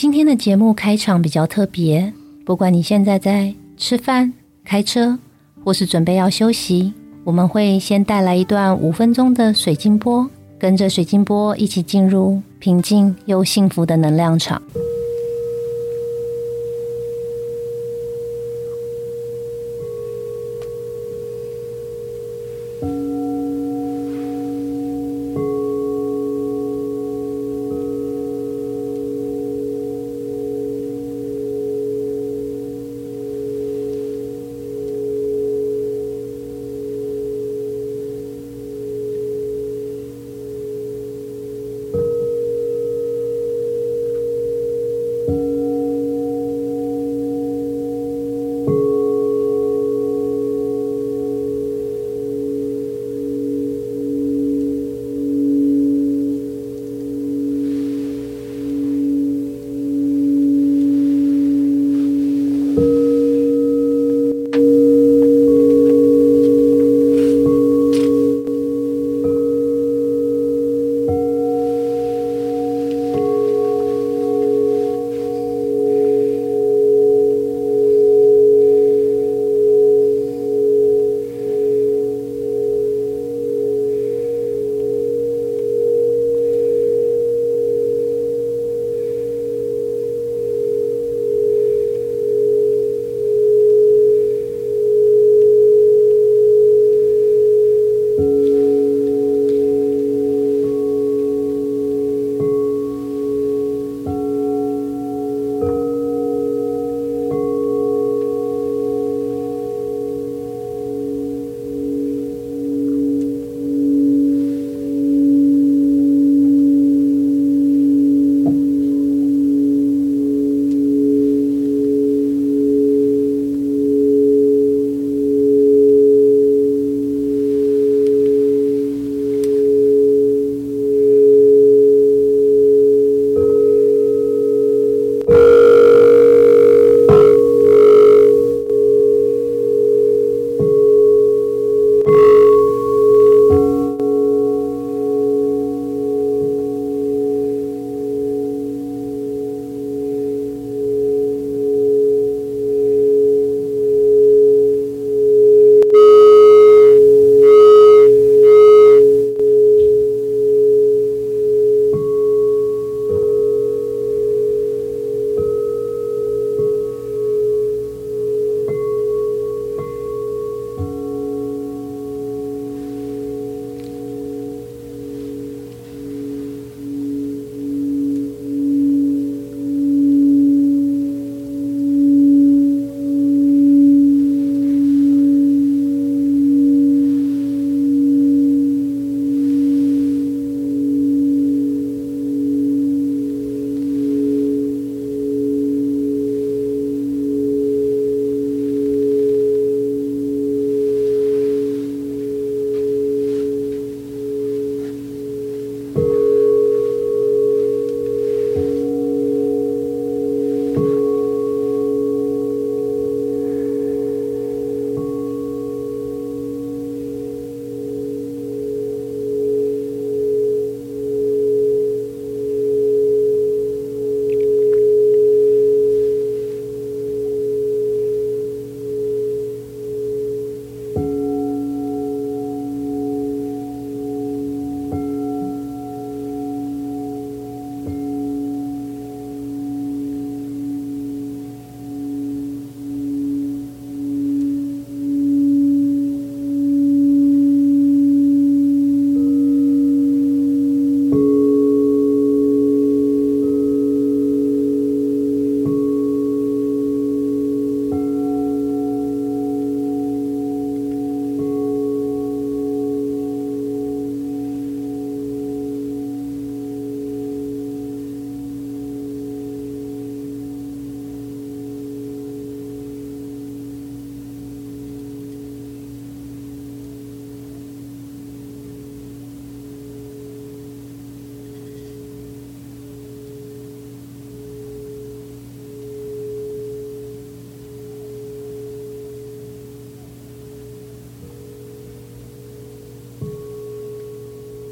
今天的节目开场比较特别，不管你现在在吃饭、开车，或是准备要休息，我们会先带来一段五分钟的水晶波，跟着水晶波一起进入平静又幸福的能量场。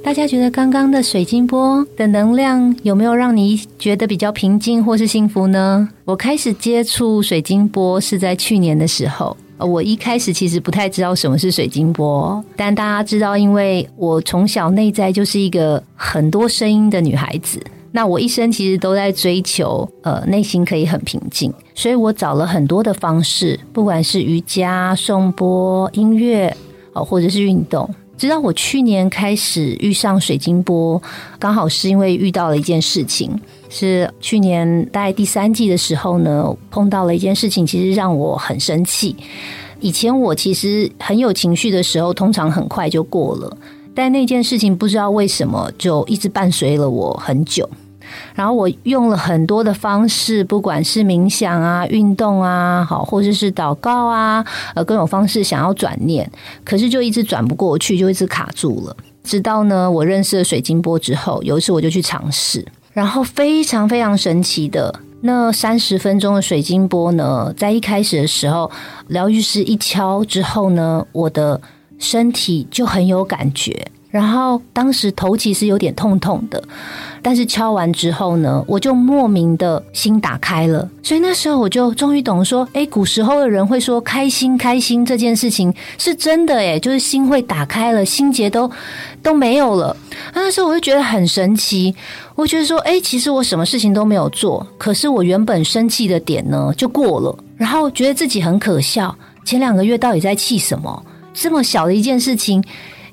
大家觉得刚刚的水晶波的能量有没有让你觉得比较平静或是幸福呢？我开始接触水晶波是在去年的时候。我一开始其实不太知道什么是水晶波，但大家知道，因为我从小内在就是一个很多声音的女孩子。那我一生其实都在追求，呃，内心可以很平静，所以我找了很多的方式，不管是瑜伽、颂钵、音乐，哦，或者是运动。直到我去年开始遇上水晶波，刚好是因为遇到了一件事情，是去年大概第三季的时候呢，碰到了一件事情，其实让我很生气。以前我其实很有情绪的时候，通常很快就过了。但那件事情不知道为什么就一直伴随了我很久，然后我用了很多的方式，不管是冥想啊、运动啊，好，或者是祷告啊，呃，各种方式想要转念，可是就一直转不过去，就一直卡住了。直到呢，我认识了水晶波之后，有一次我就去尝试，然后非常非常神奇的那三十分钟的水晶波呢，在一开始的时候，疗愈师一敲之后呢，我的。身体就很有感觉，然后当时头其实有点痛痛的，但是敲完之后呢，我就莫名的心打开了，所以那时候我就终于懂说，哎，古时候的人会说开心开心这件事情是真的，哎，就是心会打开了，心结都都没有了。那时候我就觉得很神奇，我觉得说，哎，其实我什么事情都没有做，可是我原本生气的点呢就过了，然后觉得自己很可笑，前两个月到底在气什么？这么小的一件事情，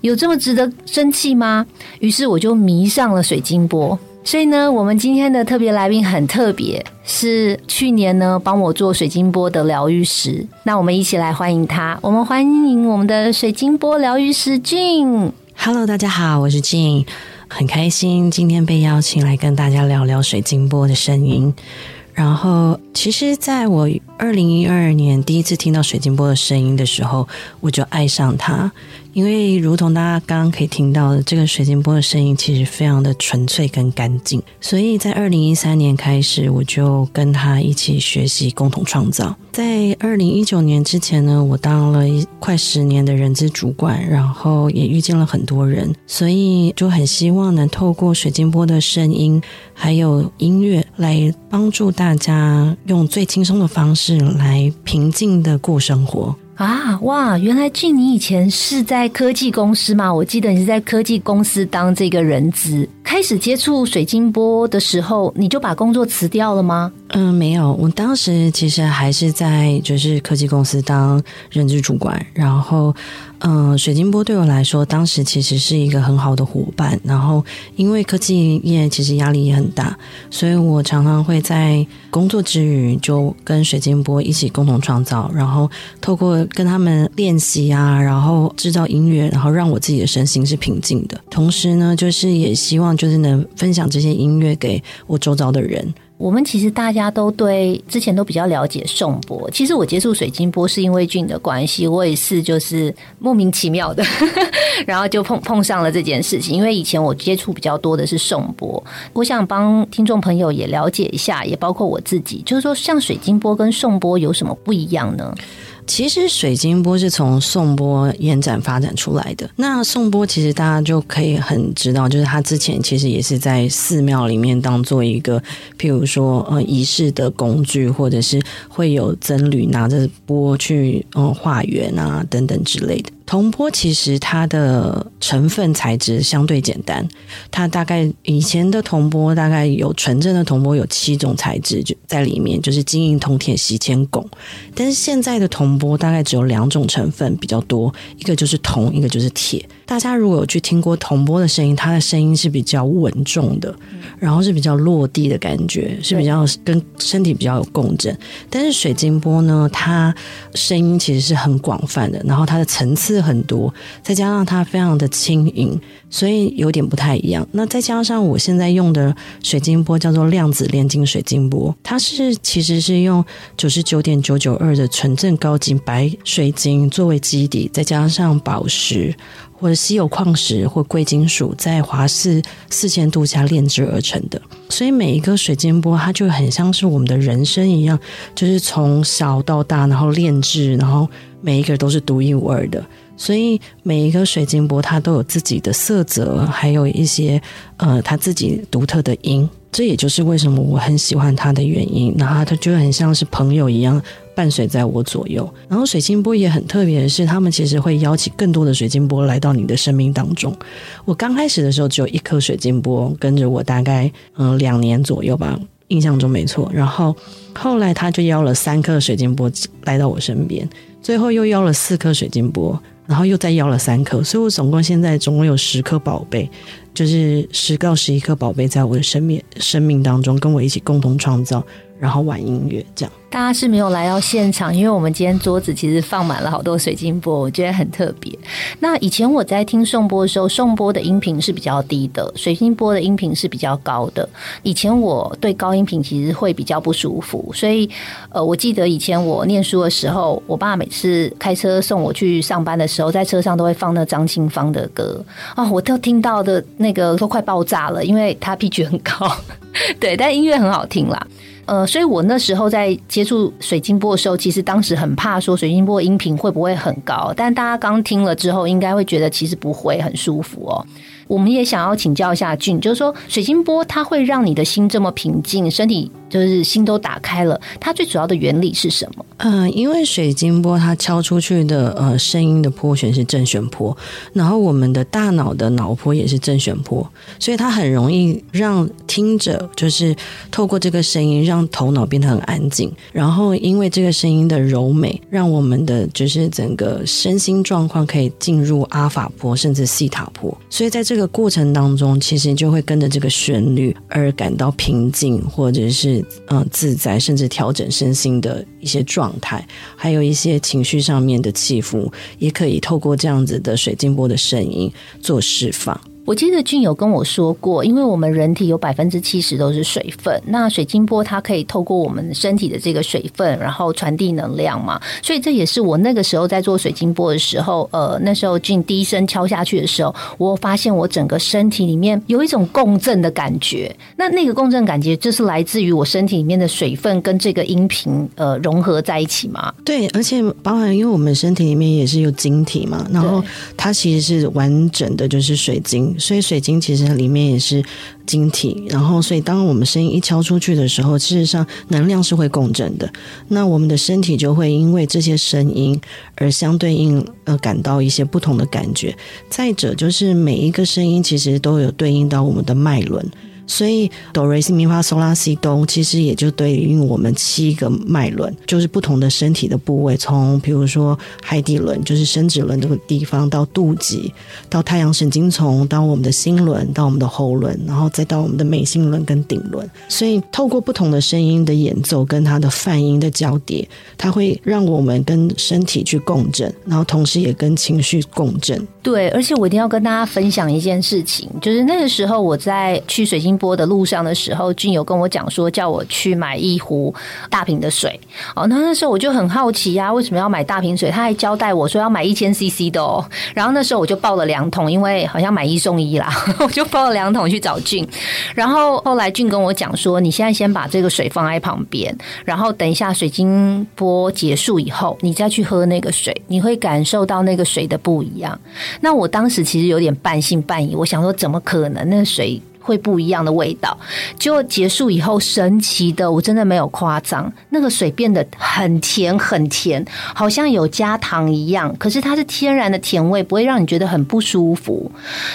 有这么值得生气吗？于是我就迷上了水晶波。所以呢，我们今天的特别来宾很特别，是去年呢帮我做水晶波的疗愈师。那我们一起来欢迎他。我们欢迎我们的水晶波疗愈师俊。Hello，大家好，我是俊，很开心今天被邀请来跟大家聊聊水晶波的声音。然后，其实在我二零一二年第一次听到水晶波的声音的时候，我就爱上它。因为，如同大家刚刚可以听到的，这个水晶波的声音其实非常的纯粹跟干净。所以在二零一三年开始，我就跟他一起学习共同创造。在二零一九年之前呢，我当了一快十年的人资主管，然后也遇见了很多人，所以就很希望能透过水晶波的声音还有音乐，来帮助大家用最轻松的方式来平静的过生活。啊哇！原来俊，你以前是在科技公司嘛？我记得你是在科技公司当这个人资。开始接触水晶波的时候，你就把工作辞掉了吗？嗯，没有。我当时其实还是在就是科技公司当人资主管，然后。嗯，水晶波对我来说，当时其实是一个很好的伙伴。然后，因为科技业其实压力也很大，所以我常常会在工作之余就跟水晶波一起共同创造，然后透过跟他们练习啊，然后制造音乐，然后让我自己的身心是平静的。同时呢，就是也希望就是能分享这些音乐给我周遭的人。我们其实大家都对之前都比较了解宋波。其实我接触水晶波是因为俊的关系，我也是就是莫名其妙的，然后就碰碰上了这件事情。因为以前我接触比较多的是宋波，我想帮听众朋友也了解一下，也包括我自己，就是说像水晶波跟宋波有什么不一样呢？其实水晶波是从颂钵延展发展出来的。那颂钵其实大家就可以很知道，就是他之前其实也是在寺庙里面当做一个，譬如说呃仪式的工具，或者是会有僧侣拿着钵去嗯化缘啊等等之类的。铜钵其实它的成分材质相对简单，它大概以前的铜钵大概有纯正的铜钵有七种材质就在里面，就是金银铜铁锡铅汞。但是现在的铜钵大概只有两种成分比较多，一个就是铜，一个就是铁。大家如果有去听过铜波的声音，它的声音是比较稳重的，然后是比较落地的感觉，是比较跟身体比较有共振。但是水晶波呢，它声音其实是很广泛的，然后它的层次很多，再加上它非常的轻盈，所以有点不太一样。那再加上我现在用的水晶波叫做量子炼金水晶波，它是其实是用九十九点九九二的纯正高级白水晶作为基底，再加上宝石。或者稀有矿石或贵金属在华氏四千度下炼制而成的，所以每一个水晶波它就很像是我们的人生一样，就是从小到大，然后炼制，然后每一个都是独一无二的。所以每一个水晶波它都有自己的色泽，还有一些呃它自己独特的音。这也就是为什么我很喜欢它的原因。然后它就很像是朋友一样伴随在我左右。然后水晶波也很特别的是，他们其实会邀请更多的水晶波来到你的生命当中。我刚开始的时候只有一颗水晶波跟着我，大概嗯两年左右吧，印象中没错。然后后来他就邀了三颗水晶波来到我身边，最后又要了四颗水晶波。然后又再要了三颗，所以我总共现在总共有十颗宝贝，就是十到十一颗宝贝在我的生命生命当中跟我一起共同创造。然后玩音乐，这样大家是没有来到现场，因为我们今天桌子其实放满了好多水晶波，我觉得很特别。那以前我在听颂波的时候，颂波的音频是比较低的，水晶波的音频是比较高的。以前我对高音频其实会比较不舒服，所以呃，我记得以前我念书的时候，我爸每次开车送我去上班的时候，在车上都会放那张清芳的歌啊，我都听到的那个都快爆炸了，因为他 P 值很高，对，但音乐很好听啦。呃，所以我那时候在接触水晶波的时候，其实当时很怕说水晶波音频会不会很高，但大家刚听了之后，应该会觉得其实不会很舒服哦。我们也想要请教一下俊，就是说水晶波它会让你的心这么平静，身体。就是心都打开了，它最主要的原理是什么？嗯，因为水晶波它敲出去的呃声音的波旋是正弦波，然后我们的大脑的脑波也是正弦波，所以它很容易让听者就是透过这个声音让头脑变得很安静，然后因为这个声音的柔美，让我们的就是整个身心状况可以进入阿法波甚至西塔波，所以在这这个过程当中，其实就会跟着这个旋律而感到平静，或者是。嗯，自在，甚至调整身心的一些状态，还有一些情绪上面的起伏，也可以透过这样子的水晶波的声音做释放。我记得俊有跟我说过，因为我们人体有百分之七十都是水分，那水晶波它可以透过我们身体的这个水分，然后传递能量嘛。所以这也是我那个时候在做水晶波的时候，呃，那时候俊第一声敲下去的时候，我发现我整个身体里面有一种共振的感觉。那那个共振感觉就是来自于我身体里面的水分跟这个音频呃融合在一起嘛。对，而且包含因为我们身体里面也是有晶体嘛，然后它其实是完整的就是水晶。所以水晶其实里面也是晶体，然后所以当我们声音一敲出去的时候，事实上能量是会共振的。那我们的身体就会因为这些声音而相对应呃感到一些不同的感觉。再者就是每一个声音其实都有对应到我们的脉轮。所以哆瑞西咪发嗦拉西哆，其实也就对应我们七个脉轮，就是不同的身体的部位，从比如说海底轮，就是生殖轮这个地方，到肚脐，到太阳神经丛，到我们的心轮，到我们的喉轮，然后再到我们的眉心轮跟顶轮。所以透过不同的声音的演奏跟它的泛音的交叠，它会让我们跟身体去共振，然后同时也跟情绪共振。对，而且我一定要跟大家分享一件事情，就是那个时候我在去水晶波的路上的时候，俊有跟我讲说，叫我去买一壶大瓶的水。哦，那那时候我就很好奇呀，为什么要买大瓶水？他还交代我说要买一千 CC 的哦。然后那时候我就抱了两桶，因为好像买一送一啦，我就抱了两桶去找俊。然后后来俊跟我讲说，你现在先把这个水放在旁边，然后等一下水晶波结束以后，你再去喝那个水，你会感受到那个水的不一样。那我当时其实有点半信半疑，我想说怎么可能？那水。会不一样的味道，就结束以后，神奇的，我真的没有夸张，那个水变得很甜很甜，好像有加糖一样。可是它是天然的甜味，不会让你觉得很不舒服。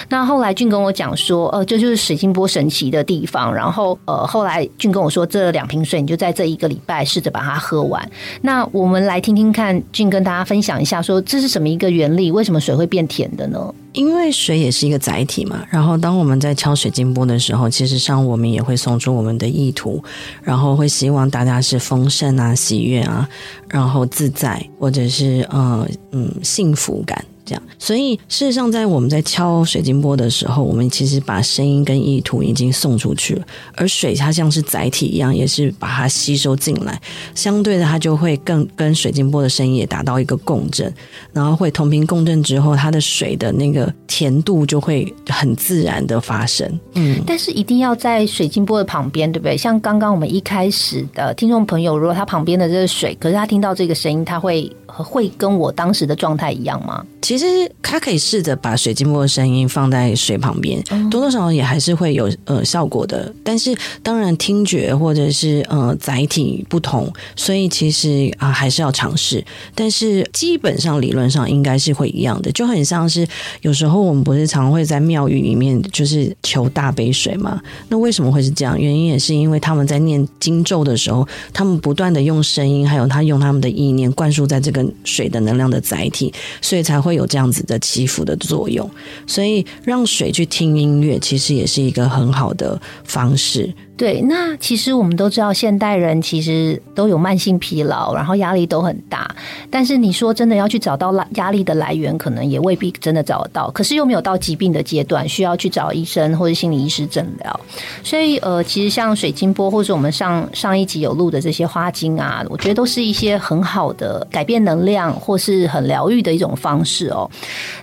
那后来俊跟我讲说，呃，这就是水晶波神奇的地方。然后呃，后来俊跟我说，这两瓶水你就在这一个礼拜试着把它喝完。那我们来听听看，俊跟大家分享一下，说这是什么一个原理？为什么水会变甜的呢？因为水也是一个载体嘛，然后当我们在敲水晶波的时候，其实上我们也会送出我们的意图，然后会希望大家是丰盛啊、喜悦啊，然后自在，或者是呃嗯幸福感。这样，所以事实上，在我们在敲水晶波的时候，我们其实把声音跟意图已经送出去了。而水它像是载体一样，也是把它吸收进来。相对的，它就会更跟水晶波的声音也达到一个共振，然后会同频共振之后，它的水的那个甜度就会很自然的发生。嗯，但是一定要在水晶波的旁边，对不对？像刚刚我们一开始的听众朋友，如果他旁边的这个水，可是他听到这个声音，他会会跟我当时的状态一样吗？其实他可以试着把水晶波的声音放在水旁边，多多少少也还是会有呃效果的。但是当然听觉或者是呃载体不同，所以其实啊还是要尝试。但是基本上理论上应该是会一样的，就很像是有时候我们不是常会在庙宇里面就是求大杯水嘛？那为什么会是这样？原因也是因为他们在念经咒的时候，他们不断的用声音，还有他用他们的意念灌输在这个水的能量的载体，所以才会。有这样子的起伏的作用，所以让水去听音乐，其实也是一个很好的方式。对，那其实我们都知道，现代人其实都有慢性疲劳，然后压力都很大。但是你说真的要去找到压力的来源，可能也未必真的找得到。可是又没有到疾病的阶段，需要去找医生或者心理医师诊疗。所以呃，其实像水晶波，或者我们上上一集有录的这些花精啊，我觉得都是一些很好的改变能量或是很疗愈的一种方式哦。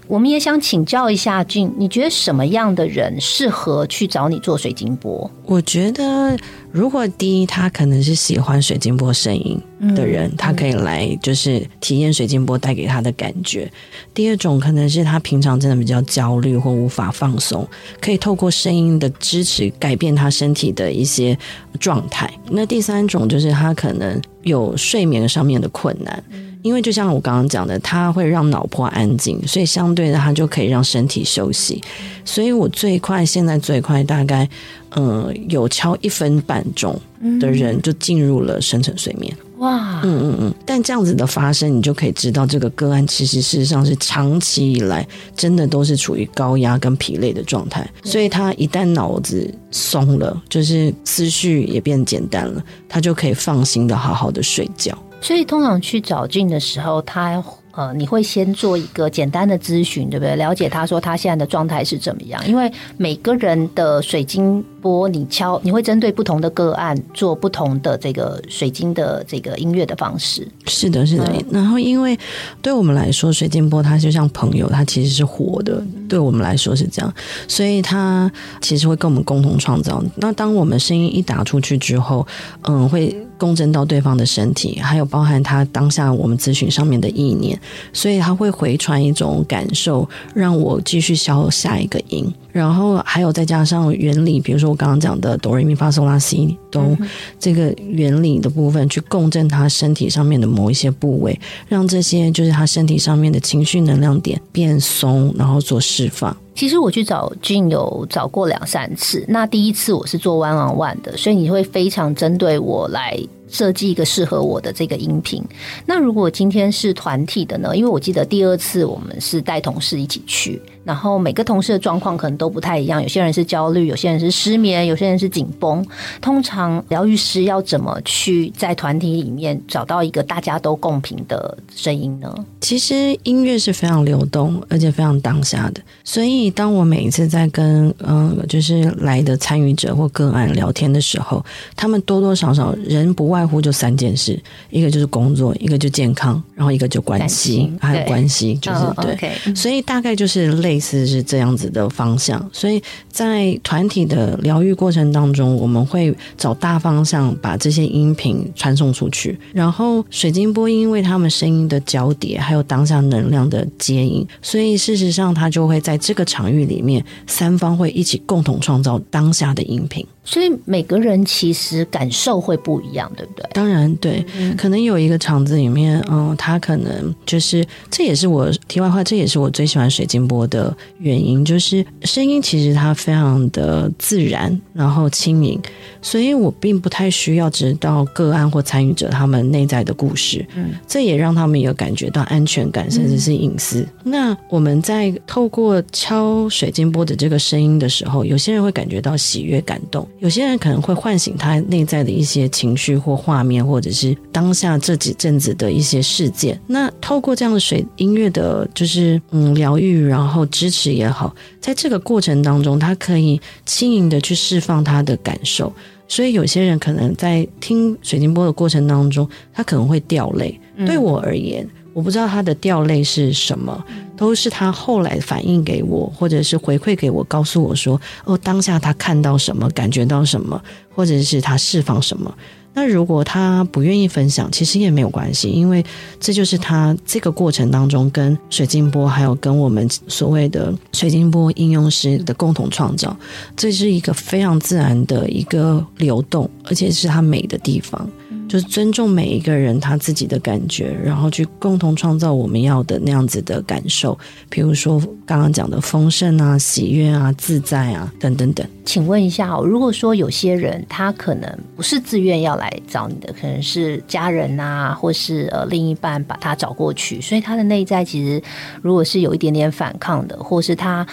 我们也想请教一下俊，你觉得什么样的人适合去找你做水晶波？我觉得。呃，如果第一他可能是喜欢水晶波声音的人，他可以来就是体验水晶波带给他的感觉。第二种可能是他平常真的比较焦虑或无法放松，可以透过声音的支持改变他身体的一些状态。那第三种就是他可能有睡眠上面的困难。因为就像我刚刚讲的，它会让脑波安静，所以相对的，它就可以让身体休息。所以我最快现在最快大概，嗯，有敲一分半钟的人就进入了深层睡眠。哇，嗯嗯嗯。但这样子的发生，你就可以知道这个个案其实事实上是长期以来真的都是处于高压跟疲累的状态。所以他一旦脑子松了，就是思绪也变简单了，他就可以放心的好好的睡觉。所以通常去找俊的时候，他呃，你会先做一个简单的咨询，对不对？了解他说他现在的状态是怎么样？因为每个人的水晶波，你敲，你会针对不同的个案做不同的这个水晶的这个音乐的方式。是的，是的。然后，因为对我们来说，水晶波它就像朋友，它其实是活的。对我们来说是这样，所以它其实会跟我们共同创造。那当我们声音一打出去之后，嗯，会。共振到对方的身体，还有包含他当下我们咨询上面的意念，所以他会回传一种感受，让我继续消下一个音。然后还有再加上原理，比如说我刚刚讲的哆瑞咪发嗦拉西哆这个原理的部分，去共振他身体上面的某一些部位，让这些就是他身体上面的情绪能量点变松，然后做释放。其实我去找俊有找过两三次，那第一次我是做 one on one 的，所以你会非常针对我来。设计一个适合我的这个音频。那如果今天是团体的呢？因为我记得第二次我们是带同事一起去。然后每个同事的状况可能都不太一样，有些人是焦虑，有些人是失眠，有些人是紧绷。通常疗愈师要怎么去在团体里面找到一个大家都共频的声音呢？其实音乐是非常流动，而且非常当下的。所以当我每一次在跟嗯，就是来的参与者或个案聊天的时候，他们多多少少人不外乎就三件事：一个就是工作，一个就健康，然后一个就关系，还有关系就是对。所以大概就是类。意思是这样子的方向，所以在团体的疗愈过程当中，我们会找大方向把这些音频传送出去。然后水晶波因为他们声音的交叠，还有当下能量的接引，所以事实上它就会在这个场域里面，三方会一起共同创造当下的音频。所以每个人其实感受会不一样，对不对？当然对，可能有一个场子里面，嗯，他可能就是这也是我题外话，这也是我最喜欢水晶波的原因，就是声音其实它非常的自然，然后轻盈，所以我并不太需要知道个案或参与者他们内在的故事，嗯，这也让他们有感觉到安全感，甚至是隐私。那我们在透过敲水晶波的这个声音的时候，有些人会感觉到喜悦、感动。有些人可能会唤醒他内在的一些情绪或画面，或者是当下这几阵子的一些事件。那透过这样的水音乐的，就是嗯疗愈，然后支持也好，在这个过程当中，他可以轻盈的去释放他的感受。所以有些人可能在听水晶波的过程当中，他可能会掉泪。对我而言。我不知道他的掉泪是什么，都是他后来反映给我，或者是回馈给我，告诉我说：“哦，当下他看到什么，感觉到什么，或者是他释放什么。”那如果他不愿意分享，其实也没有关系，因为这就是他这个过程当中跟水晶波还有跟我们所谓的水晶波应用师的共同创造，这是一个非常自然的一个流动，而且是它美的地方。就是尊重每一个人他自己的感觉，然后去共同创造我们要的那样子的感受。比如说刚刚讲的丰盛啊、喜悦啊、自在啊，等等等。请问一下，如果说有些人他可能不是自愿要来找你的，可能是家人啊，或是呃另一半把他找过去，所以他的内在其实如果是有一点点反抗的，或是他。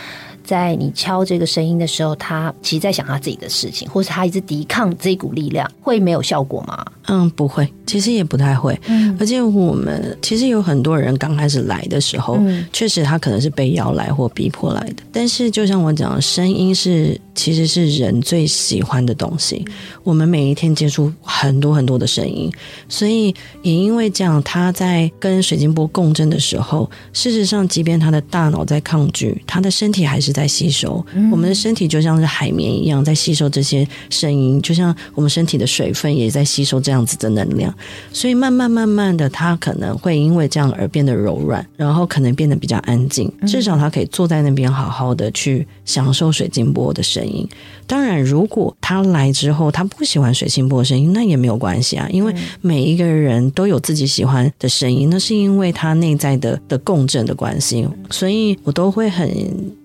在你敲这个声音的时候，他其实在想他自己的事情，或是他一直抵抗这股力量，会没有效果吗？嗯，不会，其实也不太会。嗯，而且我们其实有很多人刚开始来的时候，确实他可能是被邀来或逼迫来的。但是就像我讲，声音是其实是人最喜欢的东西。我们每一天接触很多很多的声音，所以也因为这样，他在跟水晶波共振的时候，事实上，即便他的大脑在抗拒，他的身体还是。在吸收，我们的身体就像是海绵一样，在吸收这些声音，就像我们身体的水分也在吸收这样子的能量。所以慢慢慢慢的，他可能会因为这样而变得柔软，然后可能变得比较安静。至少他可以坐在那边，好好的去享受水晶波的声音。当然，如果他来之后他不喜欢水晶波的声音，那也没有关系啊，因为每一个人都有自己喜欢的声音，那是因为他内在的的共振的关系。所以我都会很。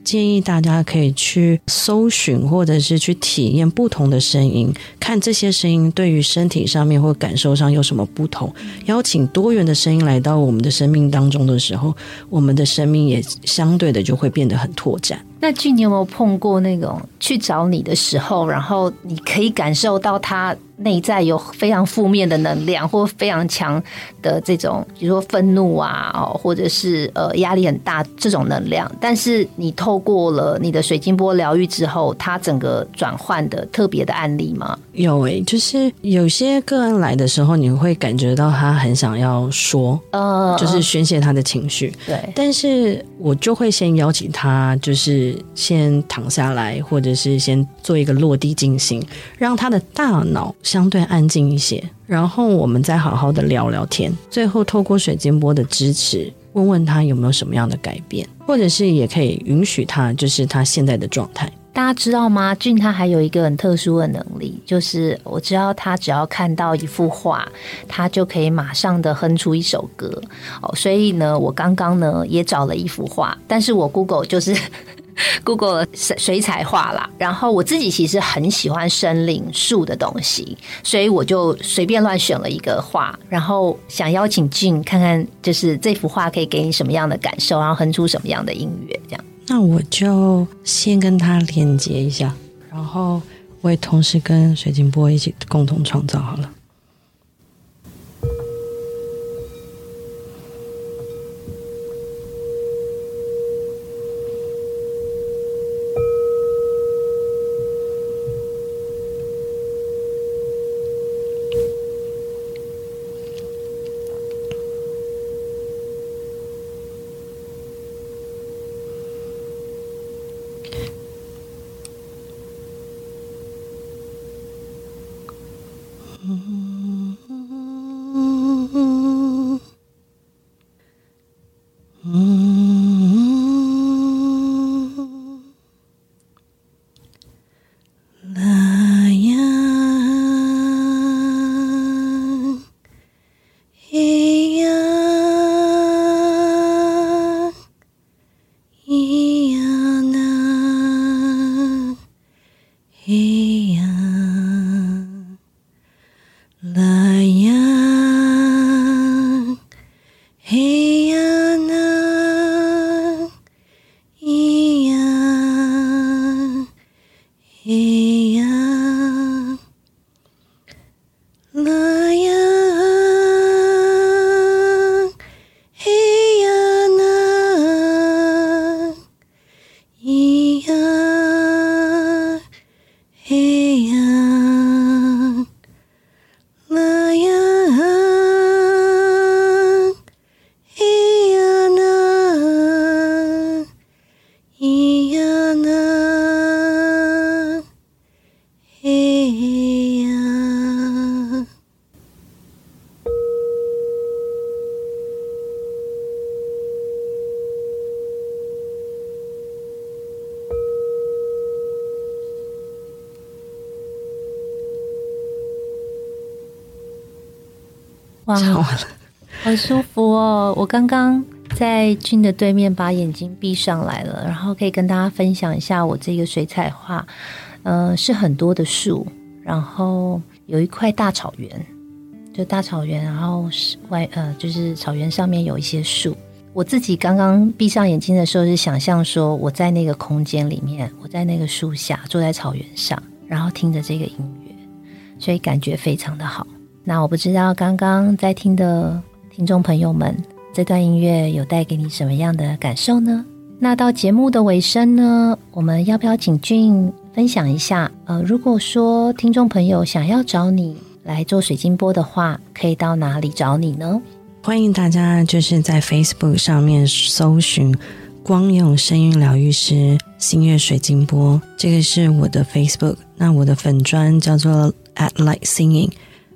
建议大家可以去搜寻，或者是去体验不同的声音，看这些声音对于身体上面或感受上有什么不同。邀请多元的声音来到我们的生命当中的时候，我们的生命也相对的就会变得很拓展。那俊，你有没有碰过那种去找你的时候，然后你可以感受到他？内在有非常负面的能量，或非常强的这种，比如说愤怒啊，哦，或者是呃压力很大这种能量。但是你透过了你的水晶波疗愈之后，它整个转换的特别的案例吗？有诶，就是有些个案来的时候，你会感觉到他很想要说，呃，就是宣泄他的情绪。对，但是我就会先邀请他，就是先躺下来，或者是先做一个落地静心，让他的大脑。相对安静一些，然后我们再好好的聊聊天。最后透过水晶波的支持，问问他有没有什么样的改变，或者是也可以允许他，就是他现在的状态。大家知道吗？俊他还有一个很特殊的能力，就是我知道他只要看到一幅画，他就可以马上的哼出一首歌。哦，所以呢，我刚刚呢也找了一幅画，但是我 Google 就是。Google 水水彩画啦，然后我自己其实很喜欢森林树的东西，所以我就随便乱选了一个画，然后想邀请俊看看，就是这幅画可以给你什么样的感受，然后哼出什么样的音乐，这样。那我就先跟他连接一下，然后我也同时跟水晶波一起共同创造好了。哇，唱完了，好舒服哦！我刚刚在君的对面把眼睛闭上来了，然后可以跟大家分享一下我这个水彩画。呃，是很多的树，然后有一块大草原，就大草原，然后外呃，就是草原上面有一些树。我自己刚刚闭上眼睛的时候，是想象说我在那个空间里面，我在那个树下，坐在草原上，然后听着这个音乐，所以感觉非常的好。那我不知道刚刚在听的听众朋友们，这段音乐有带给你什么样的感受呢？那到节目的尾声呢，我们要不要请俊？分享一下，呃，如果说听众朋友想要找你来做水晶波的话，可以到哪里找你呢？欢迎大家就是在 Facebook 上面搜寻“光用声音疗愈师星月水晶波”，这个是我的 Facebook。那我的粉砖叫做 At Light Singing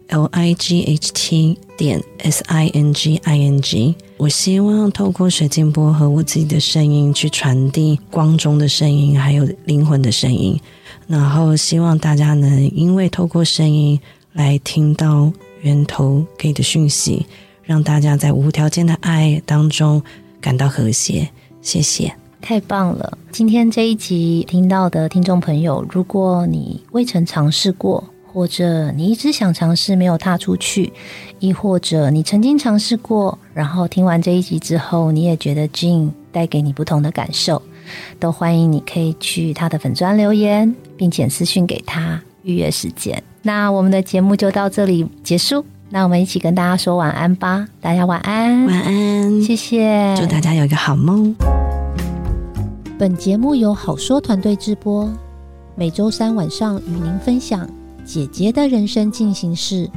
L I G H T 点 S I N G I N G。我希望透过水晶波和我自己的声音去传递光中的声音，还有灵魂的声音。然后希望大家能因为透过声音来听到源头给的讯息，让大家在无条件的爱当中感到和谐。谢谢，太棒了！今天这一集听到的听众朋友，如果你未曾尝试过。或者你一直想尝试没有踏出去，亦或者你曾经尝试过，然后听完这一集之后，你也觉得 Jean 带给你不同的感受，都欢迎你可以去他的粉砖留言，并且私讯给他预约时间。那我们的节目就到这里结束，那我们一起跟大家说晚安吧，大家晚安，晚安，谢谢，祝大家有一个好梦。本节目由好说团队直播，每周三晚上与您分享。姐姐的人生进行式。